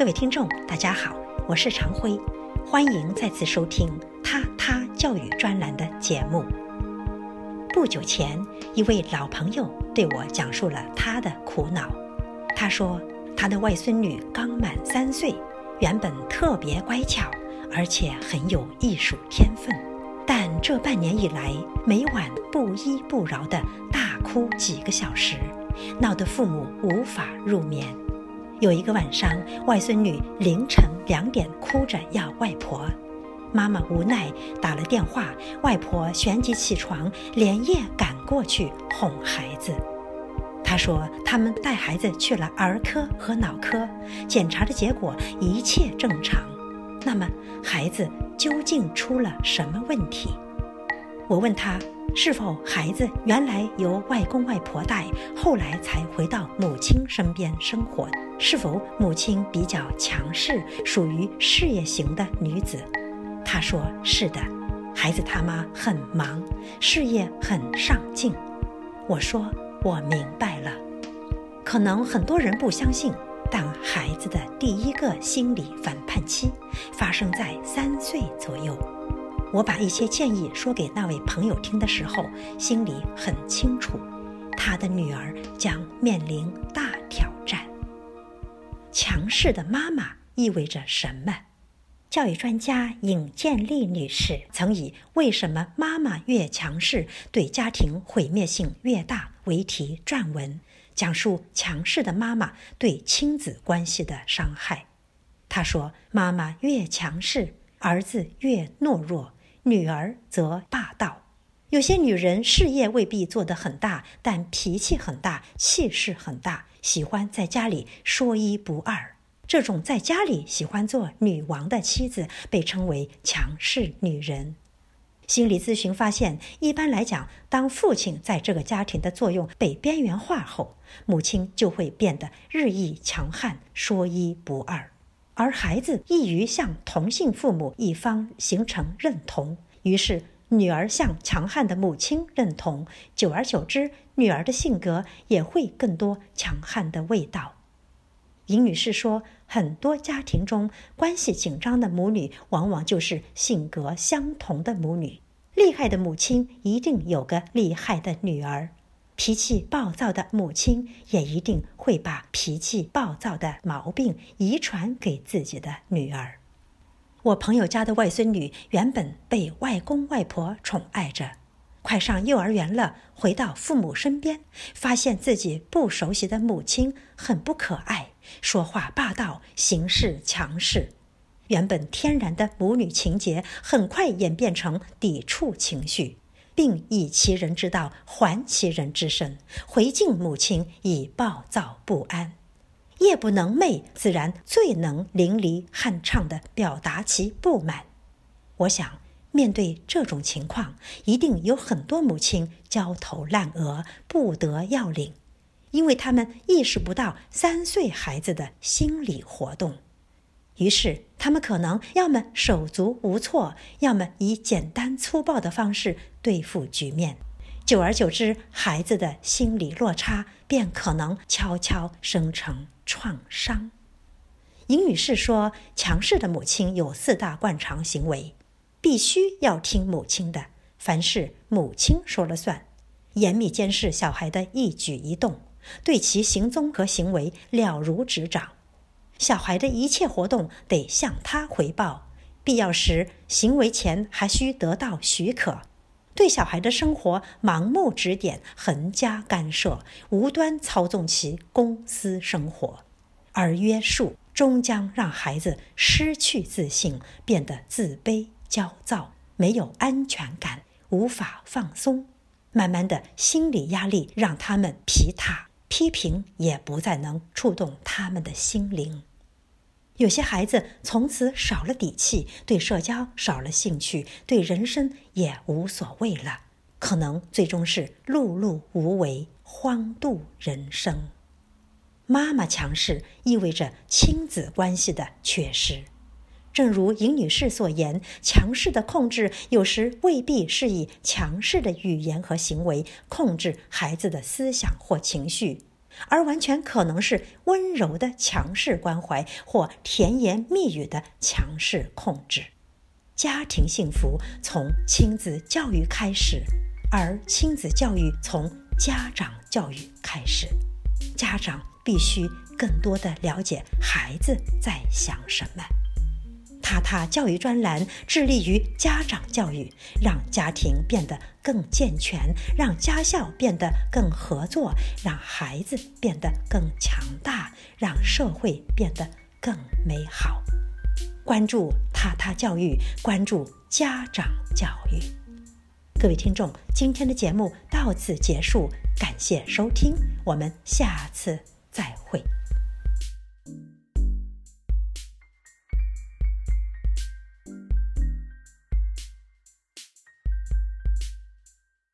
各位听众，大家好，我是常辉，欢迎再次收听他他教育专栏的节目。不久前，一位老朋友对我讲述了他的苦恼。他说，他的外孙女刚满三岁，原本特别乖巧，而且很有艺术天分，但这半年以来，每晚不依不饶地大哭几个小时，闹得父母无法入眠。有一个晚上，外孙女凌晨两点哭着要外婆，妈妈无奈打了电话，外婆旋即起床，连夜赶过去哄孩子。她说他们带孩子去了儿科和脑科，检查的结果一切正常。那么孩子究竟出了什么问题？我问她。是否孩子原来由外公外婆带，后来才回到母亲身边生活？是否母亲比较强势，属于事业型的女子？她说是的，孩子他妈很忙，事业很上进。我说我明白了，可能很多人不相信，但孩子的第一个心理反叛期发生在三岁左右。我把一些建议说给那位朋友听的时候，心里很清楚，他的女儿将面临大挑战。强势的妈妈意味着什么？教育专家尹建莉女士曾以“为什么妈妈越强势，对家庭毁灭性越大”为题撰文，讲述强势的妈妈对亲子关系的伤害。她说：“妈妈越强势，儿子越懦弱。”女儿则霸道，有些女人事业未必做得很大，但脾气很大，气势很大，喜欢在家里说一不二。这种在家里喜欢做女王的妻子，被称为强势女人。心理咨询发现，一般来讲，当父亲在这个家庭的作用被边缘化后，母亲就会变得日益强悍，说一不二。而孩子易于向同性父母一方形成认同，于是女儿向强悍的母亲认同，久而久之，女儿的性格也会更多强悍的味道。尹女士说，很多家庭中关系紧张的母女，往往就是性格相同的母女。厉害的母亲一定有个厉害的女儿。脾气暴躁的母亲也一定会把脾气暴躁的毛病遗传给自己的女儿。我朋友家的外孙女原本被外公外婆宠爱着，快上幼儿园了，回到父母身边，发现自己不熟悉的母亲很不可爱，说话霸道，行事强势。原本天然的母女情结，很快演变成抵触情绪。并以其人之道还其人之身，回敬母亲以暴躁不安。夜不能寐，自然最能淋漓酣畅地表达其不满。我想，面对这种情况，一定有很多母亲焦头烂额、不得要领，因为他们意识不到三岁孩子的心理活动。于是，他们可能要么手足无措，要么以简单粗暴的方式对付局面。久而久之，孩子的心理落差便可能悄悄生成创伤。尹女士说：“强势的母亲有四大惯常行为，必须要听母亲的，凡事母亲说了算，严密监视小孩的一举一动，对其行踪和行为了如指掌。”小孩的一切活动得向他回报，必要时行为前还需得到许可。对小孩的生活盲目指点、横加干涉，无端操纵其公私生活，而约束终将让孩子失去自信，变得自卑、焦躁，没有安全感，无法放松。慢慢的，心理压力让他们疲沓，批评也不再能触动他们的心灵。有些孩子从此少了底气，对社交少了兴趣，对人生也无所谓了，可能最终是碌碌无为，荒度人生。妈妈强势意味着亲子关系的缺失，正如尹女士所言，强势的控制有时未必是以强势的语言和行为控制孩子的思想或情绪，而完全可能是温柔的强势关怀或甜言蜜语的强势控制。家庭幸福从亲子教育开始，而亲子教育从家长教育开始。家长必须更多的了解孩子在想什么。塔塔教育专栏致力于家长教育，让家庭变得更健全，让家校变得更合作，让孩子变得更强大，让社会变得更美好。关注塔塔教育，关注家长教育。各位听众，今天的节目到此结束，感谢收听，我们下次。